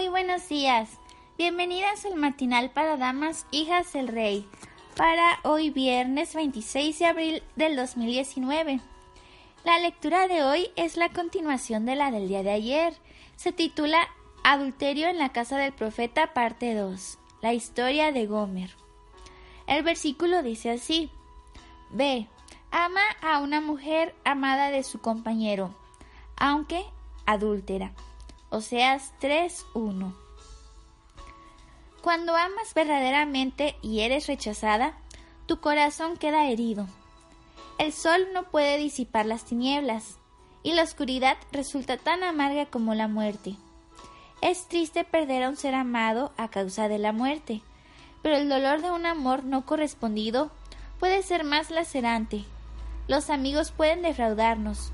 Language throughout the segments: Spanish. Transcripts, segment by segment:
Muy buenos días. Bienvenidas al matinal para damas, hijas del rey, para hoy viernes 26 de abril del 2019. La lectura de hoy es la continuación de la del día de ayer. Se titula Adulterio en la casa del profeta, parte 2. La historia de Gomer. El versículo dice así: Ve, ama a una mujer amada de su compañero, aunque adúltera. Oseas 3:1. Cuando amas verdaderamente y eres rechazada, tu corazón queda herido. El sol no puede disipar las tinieblas, y la oscuridad resulta tan amarga como la muerte. Es triste perder a un ser amado a causa de la muerte, pero el dolor de un amor no correspondido puede ser más lacerante. Los amigos pueden defraudarnos,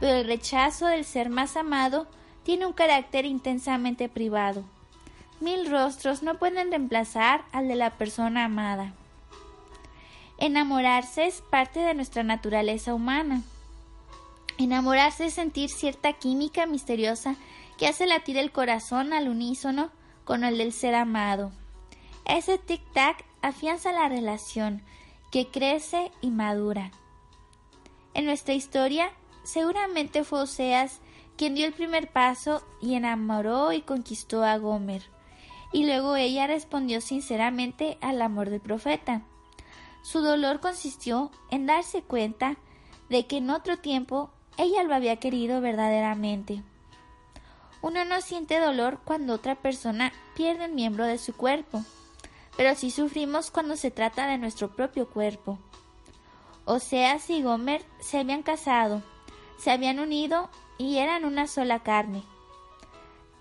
pero el rechazo del ser más amado tiene un carácter intensamente privado. Mil rostros no pueden reemplazar al de la persona amada. Enamorarse es parte de nuestra naturaleza humana. Enamorarse es sentir cierta química misteriosa que hace latir el corazón al unísono con el del ser amado. Ese tic-tac afianza la relación, que crece y madura. En nuestra historia, seguramente fue Oseas quien dio el primer paso y enamoró y conquistó a Gomer, y luego ella respondió sinceramente al amor del profeta. Su dolor consistió en darse cuenta de que en otro tiempo ella lo había querido verdaderamente. Uno no siente dolor cuando otra persona pierde un miembro de su cuerpo, pero sí sufrimos cuando se trata de nuestro propio cuerpo. Oseas y Gomer se habían casado, se habían unido y eran una sola carne.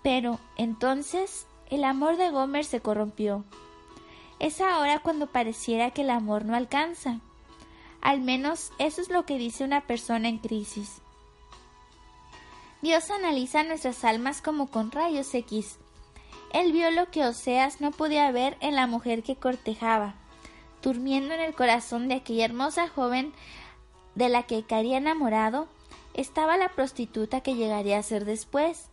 Pero entonces el amor de Gomer se corrompió. Es ahora cuando pareciera que el amor no alcanza. Al menos eso es lo que dice una persona en crisis. Dios analiza nuestras almas como con rayos X. Él vio lo que Oseas no podía ver en la mujer que cortejaba, durmiendo en el corazón de aquella hermosa joven de la que caería enamorado estaba la prostituta que llegaría a ser después.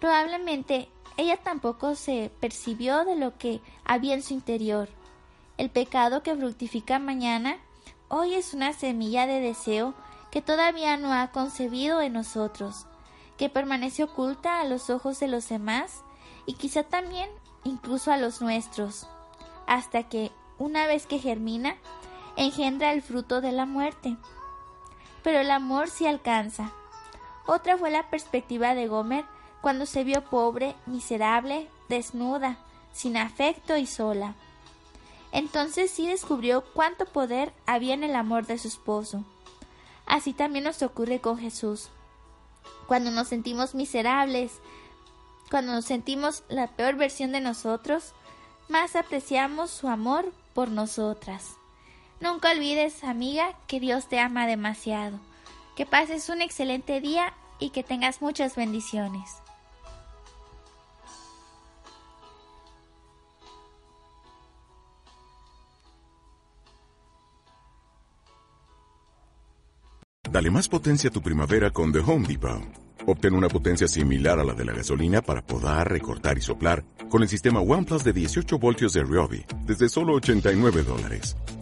Probablemente ella tampoco se percibió de lo que había en su interior. El pecado que fructifica mañana hoy es una semilla de deseo que todavía no ha concebido en nosotros, que permanece oculta a los ojos de los demás y quizá también incluso a los nuestros, hasta que, una vez que germina, engendra el fruto de la muerte pero el amor sí alcanza. Otra fue la perspectiva de Gomer cuando se vio pobre, miserable, desnuda, sin afecto y sola. Entonces sí descubrió cuánto poder había en el amor de su esposo. Así también nos ocurre con Jesús. Cuando nos sentimos miserables, cuando nos sentimos la peor versión de nosotros, más apreciamos su amor por nosotras. Nunca olvides, amiga, que Dios te ama demasiado. Que pases un excelente día y que tengas muchas bendiciones. Dale más potencia a tu primavera con The Home Depot. Obtén una potencia similar a la de la gasolina para podar, recortar y soplar con el sistema OnePlus de 18 voltios de Ryobi desde solo 89 dólares.